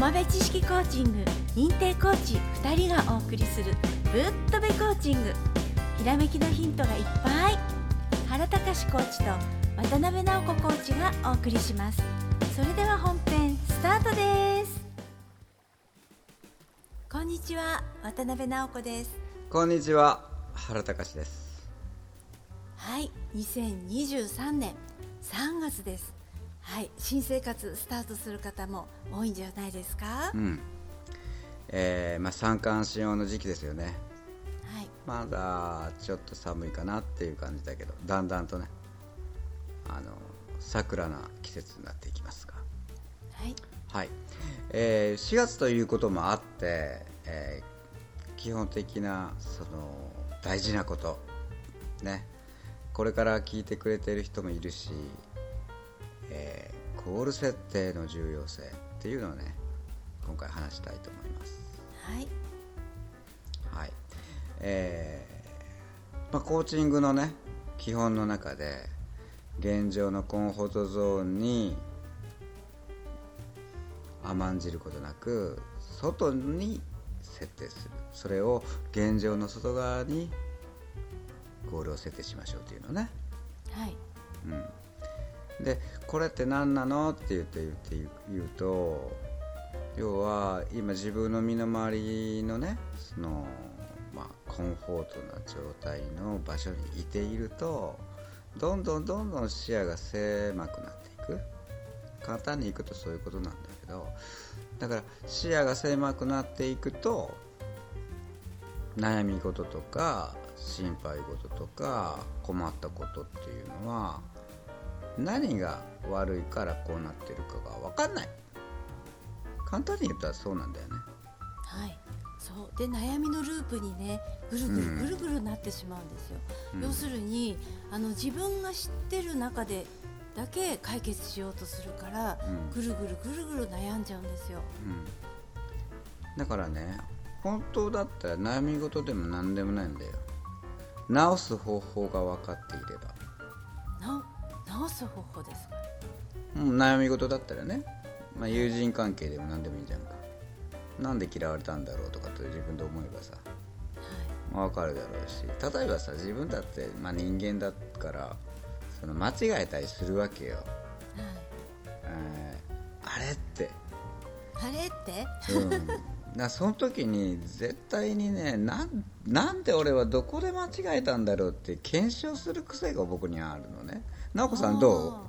浜辺知識コーチング認定コーチ2人がお送りするぶっとべコーチング。ひらめきのヒントがいっぱい。原隆コーチと渡辺直子コーチがお送りします。それでは本編スタートです。こんにちは渡辺直子です。こんにちは原隆です。はい2023年3月ですはい新生活スタートする方も多いんじゃないですか、うん。えーまあ、三寒四温の時期ですよね。はい。まだちょっと寒いかなっていう感じだけどだんだんとねあの桜な季節になっていきますが。はい。はい、えー4月ということもあって、えー基本的なその大事なことね。これから聞いてくれてる人もいるし、えーゴール設定の重要性っていうのをね今回話したいと思います。はい。はい。えーまあ、コーチングのね基本の中で現状のコンフォートゾーンに甘んじることなく外に設定する。それを現状の外側にゴールを設定しましょうというのね、はい。うん、でこれって何なのって言って言って言うと要は今自分の身の回りのねその、まあ、コンフォートな状態の場所にいているとどんどんどんどん視野が狭くなっていく。簡単にいくとそういうことなんだけどだから視野が狭くなっていくと悩み事とか心配事とか困ったことっていうのは何が悪いからこうなってるかが分かんない。簡単に言ったらそうなんだよね。はい。そう。で悩みのループにねぐるぐるうん。ぐるぐるなってしまうんですよ、うん。要するにあの自分が知ってる中でだけ解決しようとするから、うん。ぐるぐるぐるぐる悩んじゃうんですよ。うん。だからね本当だったら悩み事でも何でもないんだよ。治す方法が分かっていればす方法ですか？うん悩み事だったらね、まあ、友人関係でも何でもいいじゃんか。なんで嫌われたんだろうとかって自分で思えばさ。は分かるだろうし。例えばさ自分だって、まあ、人間だからその間違えたりするわけよ、いはい。えーあれって。あれって？うん、その時に絶対にねなんなんで俺はどこで間違えたんだろうって検証する癖が僕にはあるのね直子さんど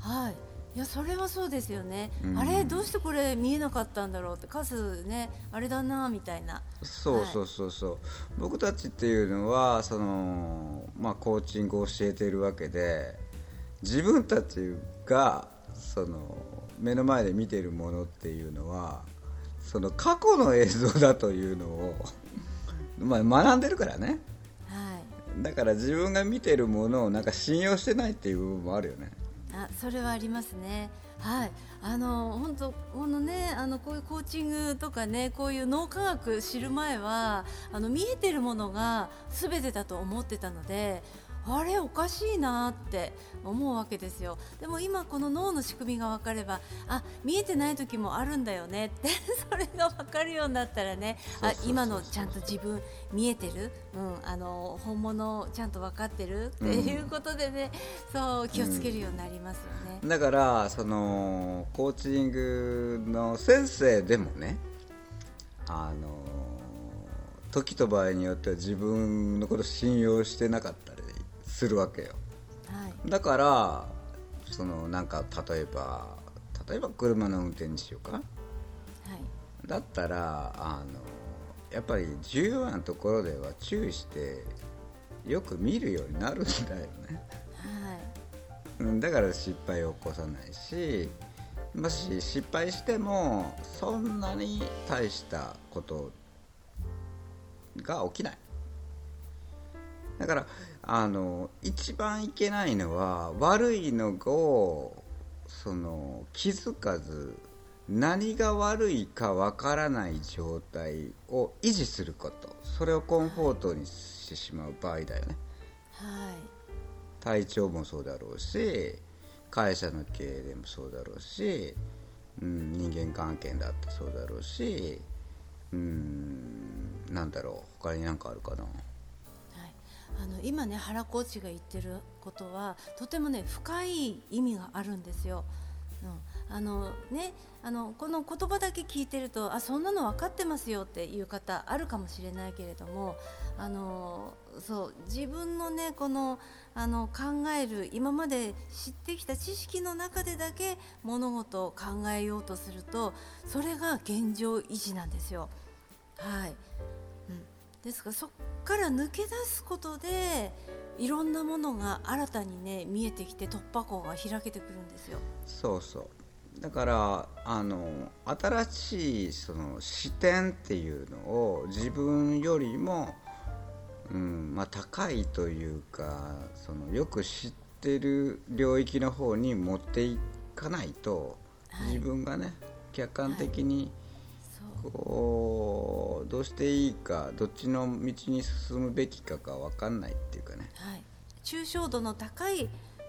あー。はい。いやそれはそうですよね、うん。あれどうしてこれ見えなかったんだろうって。数ねあれだなみたいな。うそうそうそうそう、僕たちっていうのはその、まあ、コーチングを教えているわけで自分たちがその目の前で見ているものっていうのはその過去の映像だというのを、まあ、学んでるからね。はいだから自分が見てるものをなんか信用してないっていう部分もあるよねあそれはありますね。はい、あの本当このねあのこういうコーチングとかねこういう脳科学知る前はあの見えてるものが全てだと思ってたので。あれおかしいなって思うわけですよ。でも今この脳の仕組みが分かればあ見えてない時もあるんだよねって それが分かるようになったらねあ今のちゃんと自分見えてる、うん、あの本物ちゃんと分かってる？っていうことでね、そう気をつけるようになりますよね。だからそのコーチングの先生でもねあの時と場合によっては自分のこと信用してなかったりするわけよ。はい。だからそのなんか例えば例えば車の運転にしようかはい。だったらあのやっぱり重要なところでは注意してよく見るようになるんだよね。はい。うんだから失敗を起こさないしもし失敗してもそんなに大したことが起きないだからあの一番いけないのは悪いのをその気づかず何が悪いかわからない状態を維持すること。それをコンフォートにしてしまう場合だよね。はい。体調もそうだろうし会社の経営でもそうだろうしうん、人間関係だってそうだろうしうんなんだろう他に何かあるかな。はい、あの今ね原コーチが言ってることはとてもね深い意味があるんですよ。うん、あのねあのこの言葉だけ聞いてるとあそんなの分かってますよっていう方あるかもしれないけれどもあのそう自分のねこのあの考える今まで知ってきた知識の中でだけ物事を考えようとするとそれが現状維持なんですよ。はい、ですからそこから抜け出すことでいろんなものが新たにね見えてきて突破口が開けてくるんですよ。そうそうだからあの新しいその視点っていうのを自分よりも、うんまあ、高いというかそのよく知ってる領域の方に持っていかないと、はい自分がね客観的にそうこうどうしていいかどっちの道に進むべきかが分かんないっていうかね。はい、抽象度の高い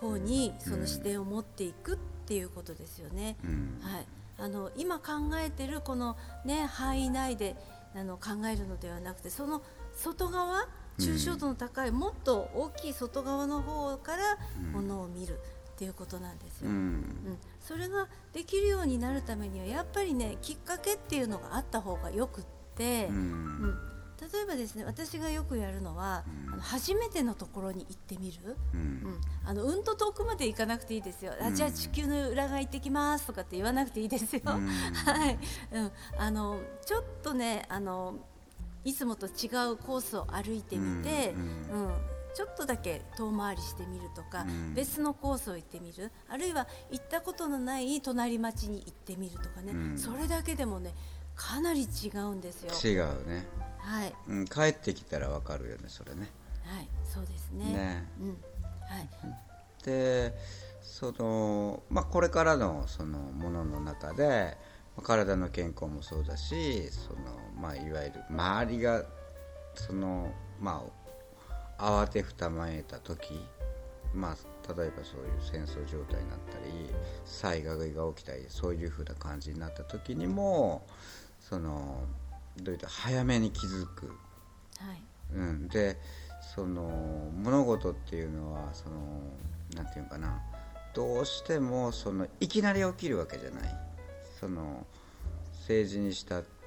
方にその視点を持っていくっていうことですよね。うん。はい、あの今考えてるこの、ね、範囲内であの考えるのではなくてその外側抽象度の高い、もっと大きい外側の方からものを見るっていうことなんですよ。うん。うん、それができるようになるためにはやっぱりねきっかけっていうのがあった方がよくって、ううん。ん例えばですね私がよくやるのは、うん。あの初めてのところに行ってみる、ううん。ん、あのうんと遠くまで行かなくていいですよ、あじゃあ地球の裏側行ってきますとかって言わなくていいですよ、うん。はい、うん、あのちょっとねあのいつもと違うコースを歩いてみて、ううん。んちょっとだけ遠回りしてみるとか、うん。別のコースを行ってみる。あるいは行ったことのない隣町に行ってみるとかね、うん。それだけでもねかなり違うんですよ。違うね、はい、うん、帰ってきたら分かるよねそれね。はい、そうですね。ね。うん、はい、でその、まあ、これからのそのものの中でまあ体の健康もそうだしその、まあ、いわゆる周りがその、まあ、慌てふたまえた時、まあ、例えばそういう戦争状態になったり災害が起きたりそういうふうな感じになった時にもそのどういった早めに気づく。はい、うん、でその物事っていうのはそのなんていうのかな。どうしてもそのいきなり起きるわけじゃない。その政治にしたって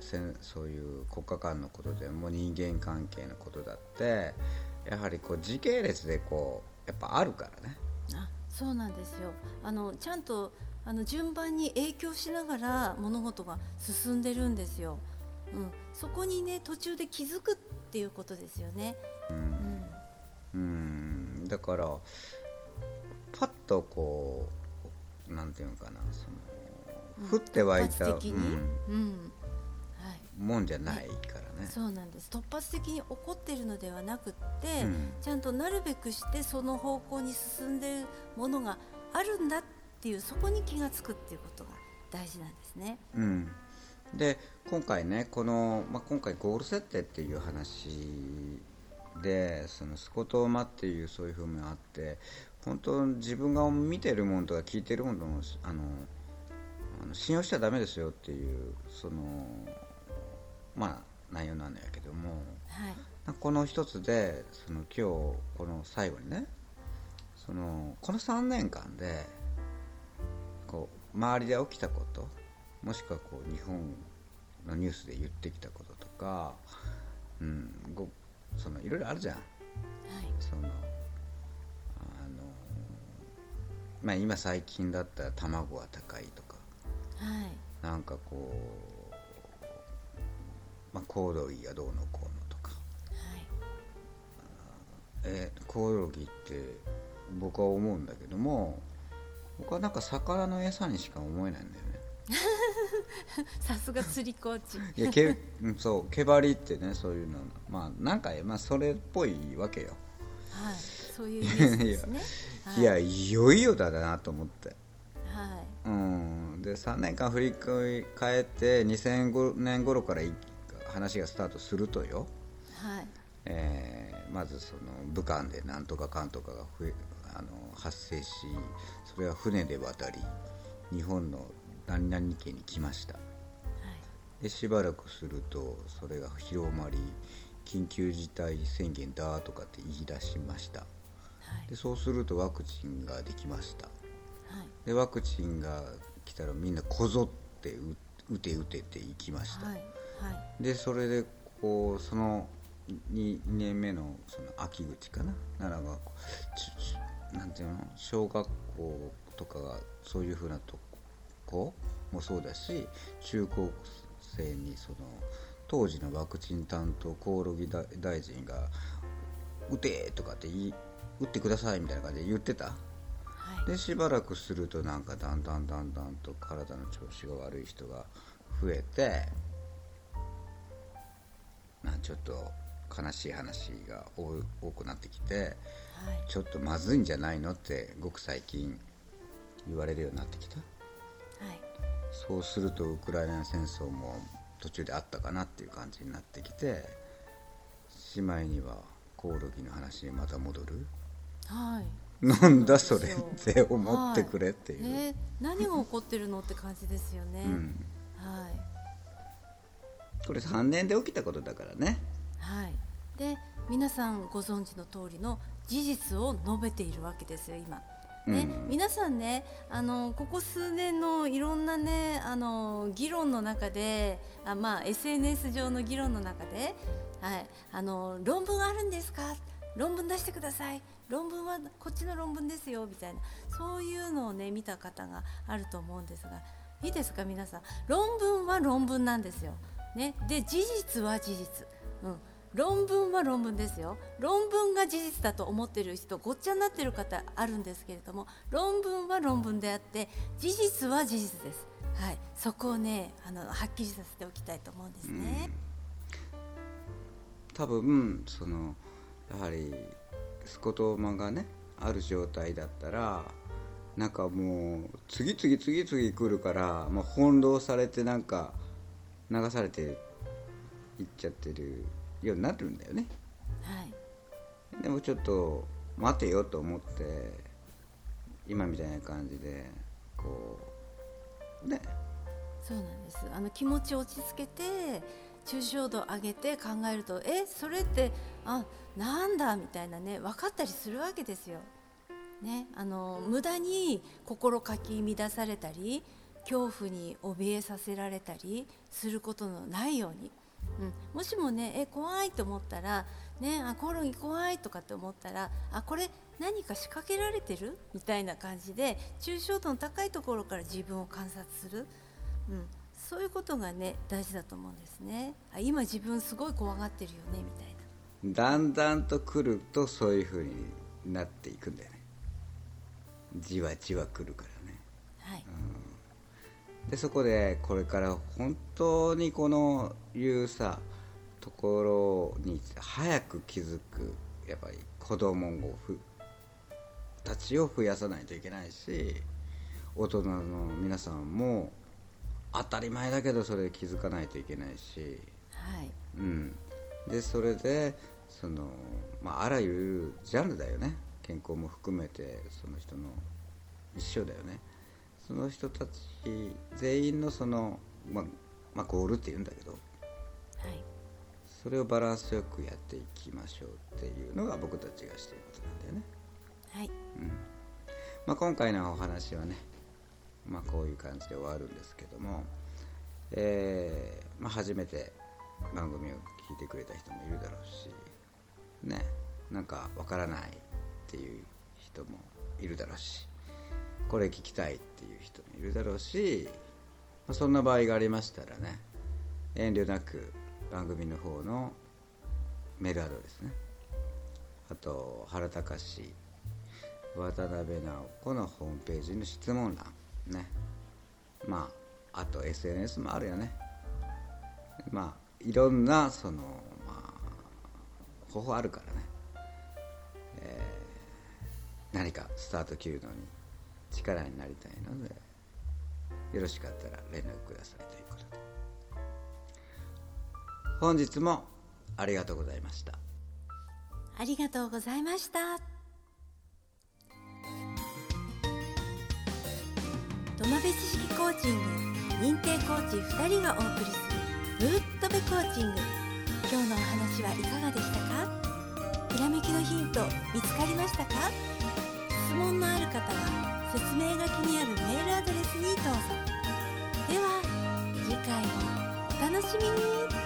せんそういう国家間のことでも人間関係のことだってやはりこう時系列でこうやっぱあるからねあ、そうなんですよ。あのちゃんとあの順番に影響しながら物事が進んでるんですよ。うん、そこにね途中で気づくっていうことですよね。うん、うんだからパッとこうなんていうのかなその降って湧いた、突発的に、うん。うん、はい。もんじゃないからね。そうなんです。突発的に起こってるのではなくって、うん。ちゃんとなるべくしてその方向に進んでるものがあるんだっていうそこに気がつくっていうことが大事なんですね。うん、で今回ねこの、まあ、今回ゴール設定っていう話でそのスコトーマっていうそういうふうにあって本当自分が見てるものとか聞いてるものをあのあの信用しちゃダメですよっていうそのまあ内容なんやけどもはい、この一つでその今日この最後にねそのこの3年間でこう周りで起きたこともしくはこう日本のニュースで言ってきたこととか、うん、ごそのいろいろあるじゃん。はい、そのあの、まあ、今最近だったら卵は高いとかはい、なんかこう、まあ、コオロギがどうのこうのとかはい。えーコオロギって僕は思うんだけども僕はなんか魚の餌にしか思えないんだよね さすが釣りコーチ。いやけうんそう毛針ってねそういうのまあなんか、まあ、それっぽいわけよ、はい、そういうイメージですね。は いやいよいよだなと思ってはうん。で3年間振り返って2005年頃からい話がスタートするとよ、い、はい、えーまずその武漢でなんとかかんとかが増えあの発生しそれは船で渡り日本の何々家に来ました。でしばらくするとそれが広まり緊急事態宣言だとかって言い出しました。はい。でそうするとワクチンができました。はいでワクチンが来たらみんなこぞってう打て打てって行きました、はい。はい。でそれでこうその 2, 年目のその秋口かな？奈良がちちなんていうの？小学校とかがそういうふうなとこもそうだし中高生にその当時のワクチン担当興梠大大臣が「打て!」とかって言い「打ってください」みたいな感じで言ってた。はいでしばらくするとなんかだんだんだんだんと体の調子が悪い人が増えてまあちょっと悲しい話が多多くなってきてはい。ちょっとまずいんじゃないのってごく最近言われるようになってきた？はい。そうするとウクライナ戦争も途中であったかなっていう感じになってきてしまいにはコオロギの話にまた戻る。はいなんだそれって思ってくれっていう、ね、何が起こってるのって感じですよね、うん、はい。これ3年で起きたことだからね。はい。で皆さんご存知の通りの事実を述べているわけですよ今。ね、うん。皆さんねあのここ数年のいろんなねあの議論の中であ、まあ、SNS 上の議論の中で、はい、あの論文あるんですか？論文出してください論文はこっちの論文ですよみたいなそういうのをね見た方があると思うんですがいいですか皆さん。論文は論文なんですよ。ね、で事実は事実、うん、論文は論文ですよ。論文が事実だと思ってる人ごっちゃになってる方あるんですけれども論文は論文であって事実は事実です、はい、そこをねあのはっきりさせておきたいと思うんですね。多分そのやはりスコトーマがねある状態だったらなんかもう次々次々来るからもう翻弄されてなんか流されていっちゃってるようになってるんだよね。はい。でもちょっと待てよと思って今みたいな感じでこうね。そうなんです。あの気持ちを落ち着けて抽象度上げて考えるとえそれってあなんだみたいなね分かったりするわけですよ。ね、あの無駄に心かき乱されたり恐怖に怯えさせられたりすることのないように、うん、もしもねえ怖いと思ったら、ね、あコオロギ怖いとかって思ったらあこれ何か仕掛けられてる？みたいな感じで抽象度の高いところから自分を観察する、うん、そういうことがね大事だと思うんですね。あ今自分すごい怖がってるよねみたいな。だんだんと来るとそういう風になっていくんだよね。じわじわ来るからね。はい、でそこでこれから本当にこのいうさところに早く気づくやっぱり子供をふたちを増やさないといけないし大人の皆さんも当たり前だけどそれで気づかないといけないし、はい。うん、でそれでその、まあ、あらゆるジャンルだよね。健康も含めてその人の一緒だよね。その人たち全員のその、まあまあ、ゴールっていうんだけどはい。それをバランスよくやっていきましょうっていうのが僕たちがしていることなんだよね、はい。まあ、今回のお話はね、まあ、こういう感じで終わるんですけども、えーまあ、初めて番組を聞いてくれた人もいるだろうしねなんかわからないっていう人もいるだろうしこれ聞きたいっていう人もいるだろうし、そんな場合がありましたらね遠慮なく番組の方のメールアドレスねあと原隆渡辺直子のホームページの質問欄ね。まああと SNS もあるよね。まあいろんなそのまあ方法あるからね、えー何かスタート切るのに力になりたいのでよろしかったら連絡くださいということで。本日もありがとうございました。ありがとうございました。ド浜辺知識コーチング認定コーチ2人がお送りするぶっとべコーチング。今日のお話はいかがでしたか？ひらめきのヒント見つかりましたか？質問のある方は説明書きにあるメールアドレスにどうぞ。では次回もお楽しみに。